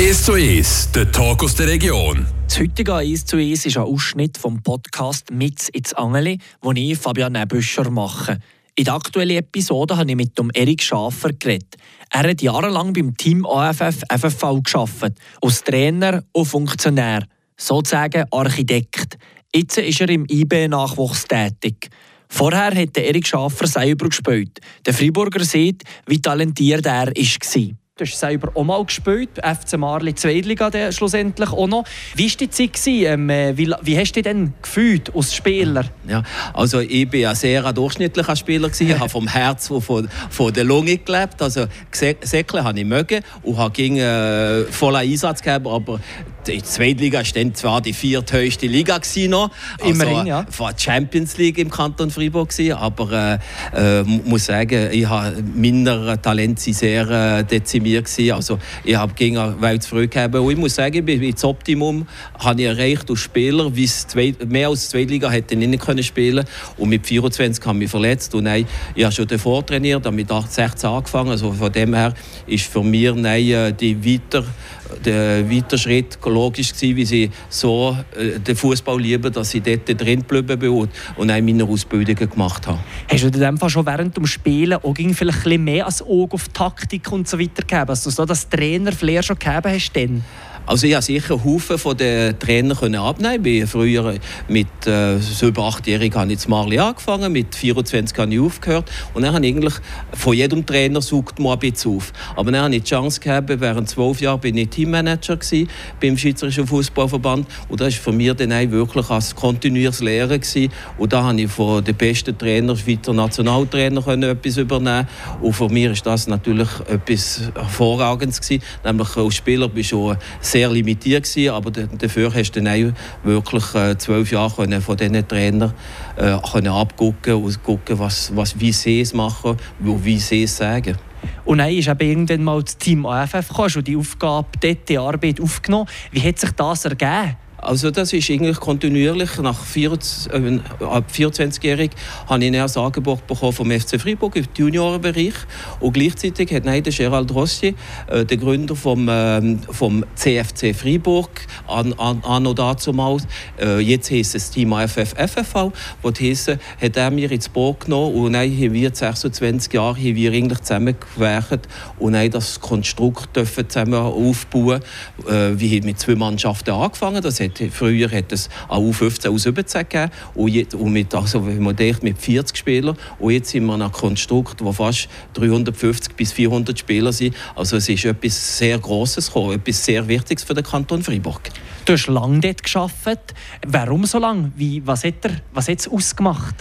1 zu 1, der Talk aus der Region. Das heutige 1 zu 1 ist ein Ausschnitt vom Podcast «Mitz ins Angeli», den ich, Fabian Nebüscher, mache. In der aktuellen Episode habe ich mit dem Erik Schafer geredet. Er hat jahrelang beim Team AFF FFV gearbeitet, als Trainer und Funktionär, sozusagen Architekt. Jetzt ist er im IB-Nachwuchs tätig. Vorher hat Erik Schafer selber gespielt. Der Freiburger sieht, wie talentiert er war. Du hast selber auch mal gespielt, FC Marli Zweitliga schlussendlich auch noch. Wie war die Zeit? Ähm, äh, wie, wie hast du dich denn gefühlt als Spieler? Ja, also ich war ein sehr durchschnittlicher Spieler. Ich habe vom Herz und von, von der Lunge gelebt. Also Säckle habe ich mögen und habe gegen äh, vollen Einsatz gegeben, aber die Zweitliga war dann zwar die vierthöchste Liga noch, also Immerhin, ja. war die Champions League im Kanton Freiburg gewesen, aber äh, äh, muss sagen, ich habe meine Talente sehr äh, dezimiert gewesen. Also ich habe gegen Welt zurückgegeben. Und ich muss sagen, das Optimum habe ich erreicht als Spieler, wie es zwei, mehr als die Zweitliga hätte ich nicht können spielen. Und mit 24 habe ich mich verletzt. Und nein, ich habe schon davor trainiert, habe mit 16 angefangen, also von dem her ist für mich nein, äh, die weiter der weiter Schritt logisch gewesen, wie sie so äh, den Fußball lieben, dass sie dort drin geblieben bin und, auch meine Ausbildungen gemacht habe. Hast du in dem Fall schon während dem Spielen auch vielleicht ein bisschen mehr als Auge auf Taktik und so weiter gegeben? Also so das Trainerflair schon gegeben hast denn? Also ich habe sicher Haufen von den Trainern abnehmen. Ich früher mit äh, so über achtjährig habe ich zu Marli angefangen, mit 24 habe ich aufgehört und dann habe ich eigentlich von jedem Trainer sucht man ein bisschen auf. Aber dann habe ich die Chance gehabt, während zwölf Jahren bin ich Teammanager gewesen, beim Schweizerischen Fußballverband und das war für mich dann wirklich als kontinuierliches Lehren gewesen. und da habe ich von den besten Trainern, Schweizer Nationaltrainer, etwas übernehmen und für mich ist das natürlich etwas hervorragendes gewesen, nämlich als Spieler bist du sehr limitiert gewesen, aber dafür hast du dann wirklich äh, zwölf Jahre von diesen Trainern äh, abgucken und gucken, was, was, wie sie es machen und wie sie es sagen. Und dann ist eben irgendwann mal das Team AFF und die Aufgabe, dort die Arbeit aufgenommen. Wie hat sich das ergeben? Also das ist eigentlich kontinuierlich. Nach 24, äh, ab 24-jährig habe ich ein Angebot bekommen vom FC Freiburg im Juniorenbereich und gleichzeitig hat der Gerald Rossi, äh, der Gründer vom, äh, vom CFC Freiburg, an, an, an und dazumals, äh, jetzt heisst es Team AFF FFV, wo heisse, hat er mir ins Boot genommen und dann haben wir 26 Jahre haben wir eigentlich zusammengewerkt und dann das Konstrukt dürfen zusammen aufbauen. Äh, wir haben mit zwei Mannschaften angefangen, das hat, früher hat es auch U15, U17 gegeben und, jetzt, und mit, also, denkt, mit 40 Spielern und jetzt sind wir in einem Konstrukt, wo fast 350 bis 400 Spieler sind. Also es ist etwas sehr Grosses gekommen, etwas sehr Wichtiges für den Kanton Freiburg. Du hast lange dort gearbeitet. Warum so lange? Wie, was hat er, was hat es ausgemacht?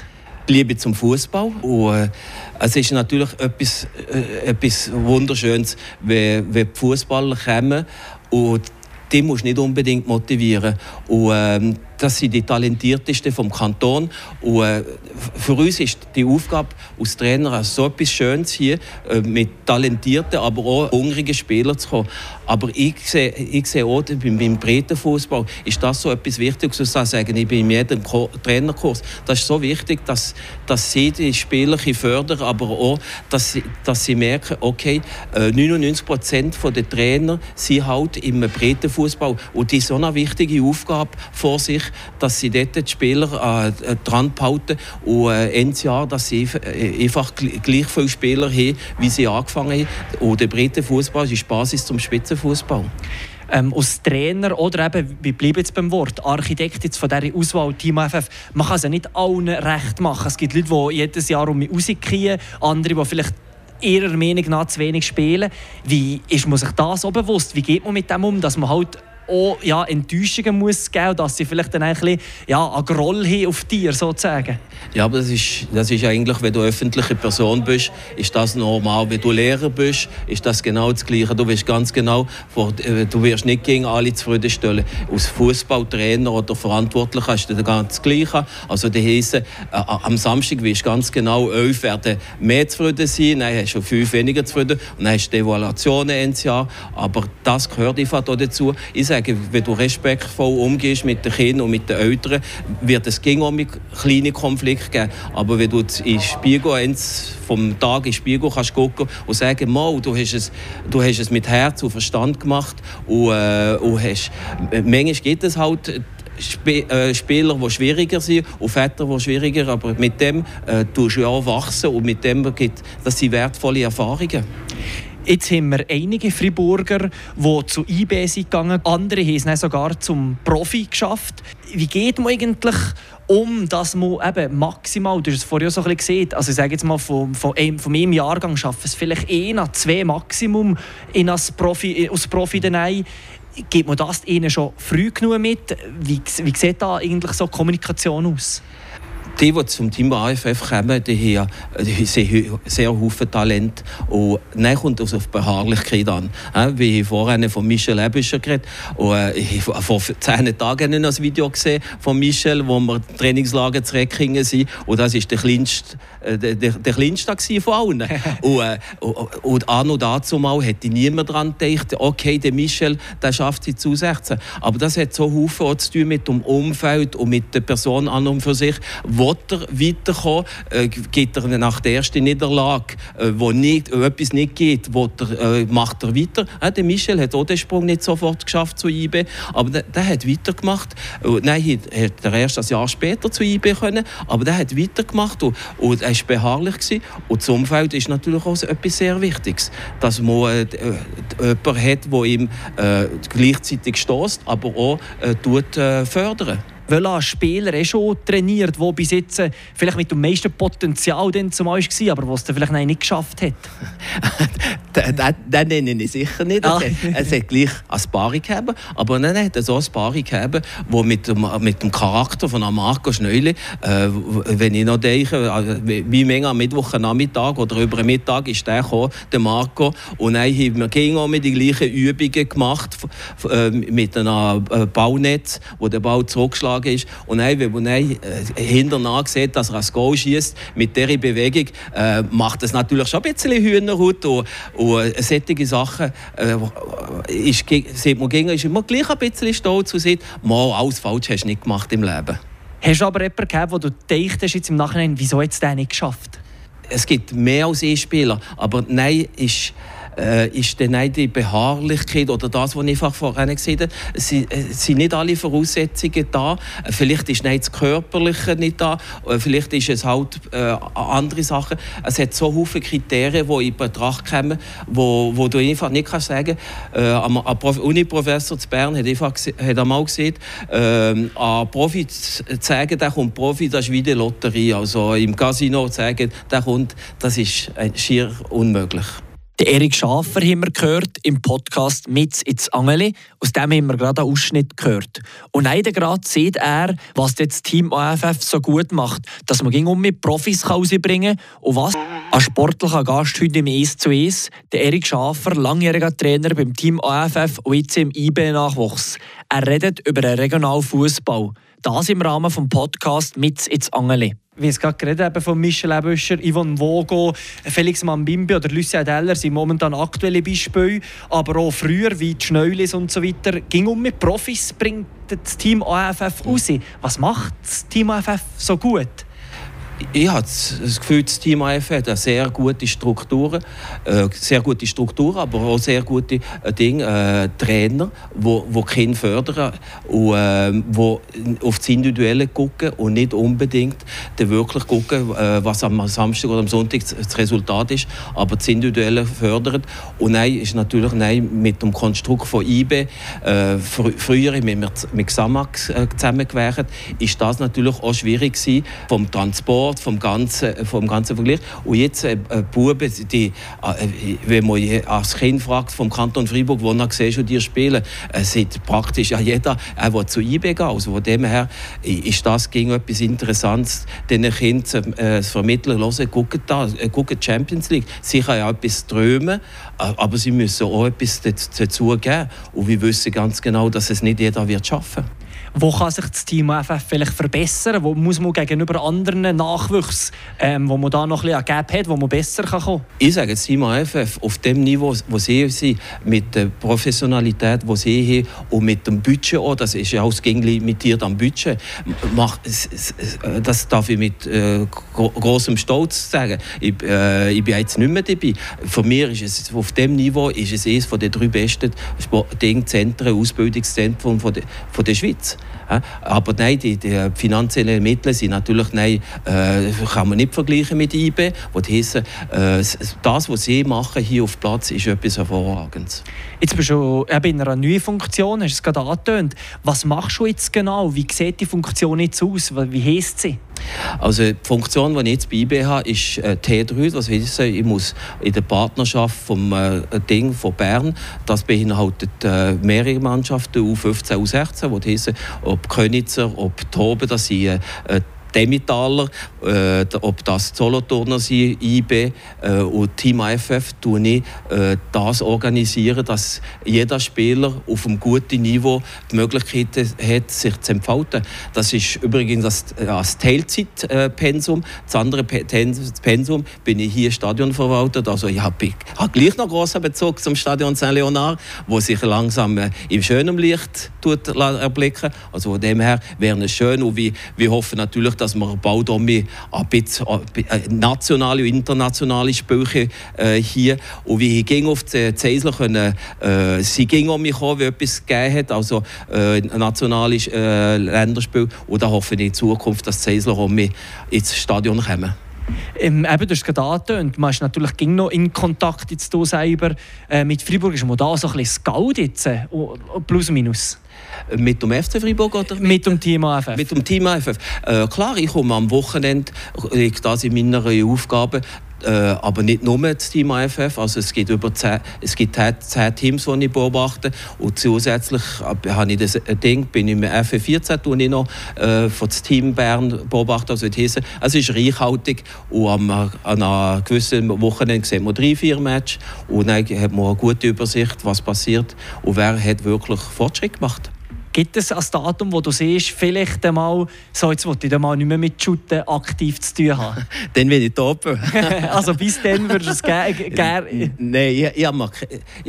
Die Liebe zum Fußball und äh, es ist natürlich etwas, äh, etwas Wunderschönes, wenn, wenn die Fußballer kommen und die musst du nicht unbedingt motivieren. Und, ähm, das sind die Talentiertesten vom Kanton. Und, äh, für uns ist die Aufgabe als Trainer so etwas Schönes hier, äh, mit talentierten, aber auch hungrigen Spielern zu kommen. Aber ich sehe, ich sehe auch, beim, beim Breitenfußball ist das so etwas Wichtiges, zu sagen, ich bin in jedem Trainerkurs. Das ist so wichtig, dass, dass sie die Spieler fördern, aber auch, dass sie, dass sie merken, okay, 99 äh, Prozent der Trainer sind halt im Breitenfußball. Und die so eine wichtige Aufgabe vor sich, dass sie dort die Spieler äh, dran behalten und äh, Ende Jahr, dass sie äh, einfach gleich viele Spieler haben, wie sie angefangen haben. Und der Breitenfußball ist Basis zum Spitzenfußball. Ähm, als Trainer oder eben, wir bleiben jetzt beim Wort, Architekt jetzt von dieser Auswahl Team FF, man kann es ja nicht allen recht machen. Es gibt Leute, die jedes Jahr um mich rausgehen, andere, die vielleicht ihrer Meinung nach zu wenig spielen. Wie ist man sich das so bewusst? Wie geht man mit dem um, dass man halt auch ja, Enttäuschungen muss geben, dass sie vielleicht dann ein bisschen ja, einen Groll haben auf dir sozusagen. Ja, aber das ist, das ist eigentlich, wenn du öffentliche Person bist, ist das normal. Wenn du Lehrer bist, ist das genau das Gleiche. Du wirst ganz genau, äh, du wirst nicht gegen alle zufriedenstellen. Als Fußballtrainer oder Verantwortlicher du das ganz Gleiche. Also die heisse, äh, am Samstag wirst du ganz genau, elf werden mehr zufrieden sein, dann hast du fünf weniger zufrieden und dann hast du Evaluationen Jahr. Aber das gehört einfach dazu. Ich sage, sagen, wenn du respektvoll umgehst mit den Kindern und mit den Eltern, wird es ging auch mit kleinen Konflikten geben. Aber wenn du in Spiegel vom Tag in Spiegel kannst gucken und sagen, mal, du hast es, du hast es mit Herz und Verstand gemacht und, äh, und hast, manchmal gibt es halt äh, Spieler, die schwieriger sind und Väter, die schwieriger aber mit dem äh, tust du ja wachsen und mit dem gibt das sind wertvolle Erfahrungen. Jetzt haben wir einige Friburger, die zu IB sind gegangen. Andere haben es sogar zum Profi geschafft. Wie geht man eigentlich um, dass man eben maximal, du hast es vorher so ein gesehen, also ich sage jetzt mal, von, von, einem, von meinem Jahrgang schaffen es vielleicht ein, zwei Maximum in als Profi, als Profi hinein. Gibt man das ihnen schon früh genug mit? Wie, wie sieht da eigentlich so Kommunikation aus? Die, die zum Team AFF kommen, die haben, die haben sehr viele Talent. Und dann kommt es auf die Beharrlichkeit an. Wie ich vorhin von Michel Ebischer geredet und äh, ich habe vor zehn Tagen ein Video gesehen von Michel, wo wir Trainingslager zu Reckingen sind. Und das war der kleinste, äh, der, der, kleinste von allen. und, äh, und, und an und dazu mal hätte niemand daran gedacht, okay, der Michel, der schafft sie zu 16. Aber das hat so viel zu tun mit dem Umfeld und mit der Person an und für sich, will er weiterkommen? Äh, geht er nach der ersten Niederlage, äh, wo, nicht, wo etwas nicht geht, er, äh, macht er weiter? Äh, der Michel hat auch den Sprung nicht sofort geschafft zu IB, aber der, der hat weitergemacht. Äh, nein, hat er erst ein Jahr später zu IB können, aber der hat weitergemacht und, und er war beharrlich. Gewesen. Und das Umfeld ist natürlich auch etwas sehr Wichtiges, dass man äh, äh jemanden hat, der ihm äh, gleichzeitig stößt, aber auch äh, tut, äh, fördern welcher Spieler eh schon trainiert, der bis jetzt äh, vielleicht mit dem meisten Potenzial zum war, aber was er vielleicht nicht geschafft hat? den, nenne ich sicher nicht. Ah. Es, hat gleich eine Sparring gegeben, aber dann hat er so eine Sparring gegeben, wo mit dem, mit dem Charakter von Marco Schneuli, äh, wenn ich noch denke, äh, wie Menge am Mittwochnachmittag oder über den Mittag ist der gekommen, der Marco, und dann haben wir mit die gleichen Übungen gemacht, äh, mit einem äh, Baunetz, wo der Bau zurückgeschlagen Lage ist. Und dann, wenn man dann, äh, hinterher sieht, dass er ein Goal schießt mit dieser Bewegung, äh, macht das natürlich schon ein bisschen Hühnerhut. Und, und äh, solche Sachen äh, ist, sieht man gegen, ist immer gleich ein bisschen stolz und sieht, mal, alles falsch hast du nicht gemacht im Leben. Hast du aber jemanden gehabt, wo du denkst jetzt im Nachhinein, wieso hat es den nicht geschafft? Es gibt mehr als E-Spieler, aber nein, ist äh, ist dann auch die Beharrlichkeit oder das, was ich vorhin gesehen habe, es äh, sind nicht alle Voraussetzungen da. Vielleicht ist nicht das Körperliche nicht da, äh, vielleicht ist es halt äh, andere Sachen. Es hat so viele Kriterien, die in Betracht kommen, wo, wo du einfach nicht kannst sagen äh, ein Uni-Professor zu Bern hat, einfach, hat einmal gesagt, äh, ein Profi zu sagen, der kommt Profi, das ist wie die Lotterie. Also im Casino zu sagen, der kommt, das ist schier unmöglich. Den Erik Schafer haben wir gehört im Podcast «Mit ins Angeli». Aus dem haben wir gerade einen Ausschnitt gehört. Und leider gerade sieht er, was das Team AFF so gut macht, dass man um mit Profis rausbringen kann und was ein sportlicher Gast heute im «Es zu Es», der Erik Schafer, langjähriger Trainer beim Team AFF und jetzt im IB-Nachwuchs. Er redet über den regionalen Fußball. Das im Rahmen des Podcasts «Mit ins Angeli» wie es gerade geredet haben von Michel Ebüscher, Yvonne Vogo, Felix Mambimbi oder Lucien Deller sind momentan aktuelle Beispiele, aber auch früher wie die Schneulis und so weiter. Ging um mit Profis, bringt das Team AFF raus. Was macht das Team AFF so gut? Ich habe das Gefühl, das Team AF hat eine sehr gute Strukturen, äh, sehr gute Strukturen, aber auch sehr gute äh, Dinge, äh, Trainer, wo, wo Kinder fördern und äh, wo auf das Individuelle gucken und nicht unbedingt wirklich gucken, äh, was am Samstag oder am Sonntag das Resultat ist, aber das Individuelle fördern. Und nein, ist natürlich nein, mit dem Konstrukt von IBE, äh, fr früher mit, mit Xamax äh, zusammengewählt, ist das natürlich auch schwierig gewesen, vom Transport Sport, vom ganzen, vom ganzen Vergleich. Und jetzt äh, äh Buben, die, äh, wenn man als Kind fragt vom Kanton Freiburg, wo er siehst, die spielen, äh, sieht praktisch ja jeder, er will zu IB gehen. Also von dem her ist das gegen etwas Interessantes, den Kindern äh, zu vermitteln. Hören, gucken da, äh, gucken Champions League. Sie können ja etwas träumen, äh, aber sie müssen auch etwas dazu geben. Und wir wissen ganz genau, dass es nicht jeder wird schaffen wird. Wo kann sich das Team FF vielleicht verbessern? Wo muss man gegenüber anderen Nachwuchs, ähm, wo man da noch ein bisschen Gap hat, wo man besser kann kommen Ich sage, das Team FF auf dem Niveau, wo sie sind, mit der Professionalität, die sie haben und mit dem Budget auch, das ist ja auch limitiert am Budget, macht, das darf ich mit äh, großem Stolz sagen. Ich, äh, ich bin jetzt nicht mehr dabei. Für mich ist es auf dem Niveau ist es eines der drei besten Zentren, Ausbildungszentren von der, von der Schweiz. Aber nein, die, die finanziellen Mittel sind natürlich, nein, äh, kann man nicht vergleichen mit IB. Was heisst, äh, das, was sie machen hier auf Platz, ist etwas Hervorragendes. Jetzt bist du in einer neuen Funktion, hast es gerade angetönt. Was machst du jetzt genau? Wie sieht die Funktion jetzt aus? Wie heisst sie? Also die Funktion, die ich jetzt bei IB habe, ist äh, T3. Das heisst, ich muss in der Partnerschaft vom äh, Ding von Bern, das beinhaltet äh, mehrere Mannschaften, U15, U16, wo heisst, ob Könitzer, ob Toben, das sind äh, Demitaler, äh, ob das Solothurner sind, IB äh, und Team IFF, tue ich äh, das organisieren, dass jeder Spieler auf einem guten Niveau die Möglichkeit hat, sich zu entfalten. Das ist übrigens das, das Teilzeitpensum. Das andere Pensum bin ich hier Stadionverwalter. Also ich habe hab gleich noch großen Bezug zum Stadion Saint-Leonard, wo sich langsam äh, im schönen Licht erblicken. Also von dem her wäre es schön und wir, wir hoffen natürlich, dass wir bald auch mehr ein bisschen äh, nationale und internationale Spiele äh, hier. Und wie ich auf die Zeisler können, äh, sie ging um mich wie etwas gegeben hat, also äh, nationale äh, Länderspiel. Und da hoffe ich in Zukunft, dass die Zeisler auch mehr ins Stadion kommen. Ähm, eben, du hast gerade angetönt, man ist natürlich noch in Kontakt jetzt selber. Äh, mit Freiburg ist man da so ein bisschen Scout jetzt, äh, plus minus. Mit dem FC Freiburg oder mit, mit dem Team AFF? Mit dem Team AFF. Äh, klar, ich komme am Wochenende, liegt das in meiner Aufgabe, äh, aber nicht nur das Team AFF. Also es gibt über zehn, es gibt zehn Teams, die ich beobachte. Und zusätzlich äh, habe ich das Ding, bin ich im FF14, tue ich noch äh, von das Team Bern beobachten. Also, also es ist reichhaltig und am, an einem gewissen Wochenende sehen wir drei, vier Matches und dann hat man eine gute Übersicht, was passiert und wer hat wirklich Fortschritt gemacht. Gibt es ein Datum, wo du siehst, vielleicht einmal, so jetzt wollte ich mal nicht mehr mit Shooten aktiv zu tun haben? dann bin ich top. also bis dann würdest du es gerne... Ge Nein, ich, ich habe mir,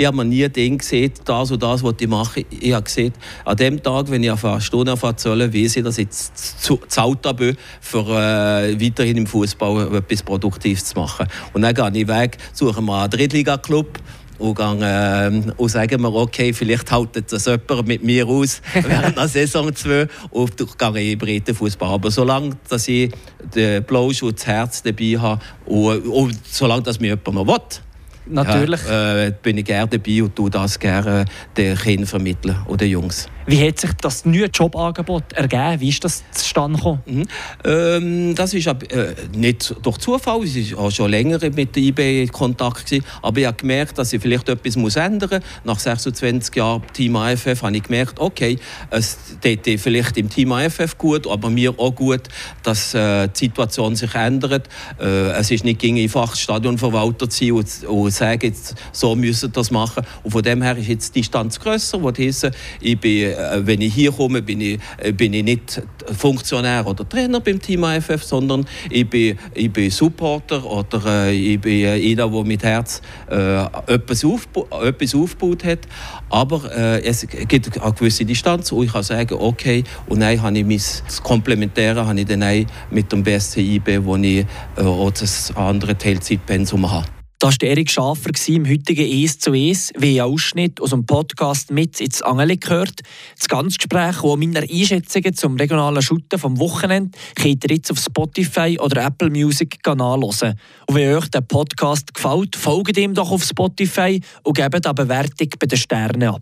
hab mir nie Ding gesehen, das und das, was ich mache. Ich habe gesehen, an dem Tag, wenn ich auf eine Stunde erzähle, weiß ich, dass ich zu, zu alt bin, für äh, weiterhin im Fußball etwas Produktives zu machen. Und dann gehe ich weg, suche mir einen Drittliga-Club und, gehe, äh, und sagen mir, okay, vielleicht haltet das jemand mit mir aus während der Saison 2 und ich gehe in breiten Fußball. Aber solange dass ich den Blausch und das Herz dabei habe und, und solange dass mir jemand noch will, Natürlich. Ja, äh, bin ich gerne dabei und tue das gerne den Kindern vermitteln oder Jungs. Wie hat sich das neue Jobangebot ergeben? Wie ist das zustande gekommen? Mhm. Ähm, das ist äh, nicht durch Zufall. Ich war schon länger mit der IB in Kontakt. Gewesen, aber ich habe gemerkt, dass ich vielleicht etwas muss ändern muss. Nach 26 Jahren Team AFF habe ich gemerkt, okay, es tut vielleicht im Team AFF gut, aber mir auch gut, dass äh, die Situation sich ändert. Äh, es ist nicht einfach Stadionverwalter zu sein und, und sagen, jetzt, so müssen das machen. Und von dem her ist jetzt die Distanz grösser. Ich bin äh, wenn ich hier komme, bin ich, äh, bin ich nicht Funktionär oder Trainer beim Team AFF, sondern ich bin, ich bin Supporter oder äh, ich bin einer, der mit Herz äh, etwas, aufba etwas aufgebaut hat. Aber äh, es gibt eine gewisse Distanz und ich kann sagen, okay, und dann habe ich mein Komplementäre habe ich dann mit dem BSC wo ich äh, auch das andere Teilzeitpensum habe. Das war Erik Schafer im heutigen «Es zu Es», wie ein Ausschnitt aus dem Podcast «Mit ins Angeli» gehört. Das ganze Gespräch und meine Einschätzungen zum regionalen Shooten vom Wochenende könnt ihr jetzt auf Spotify oder Apple Music nachhören. Und wenn euch der Podcast gefällt, folgt ihm doch auf Spotify und gebt eine Bewertung bei den Sternen ab.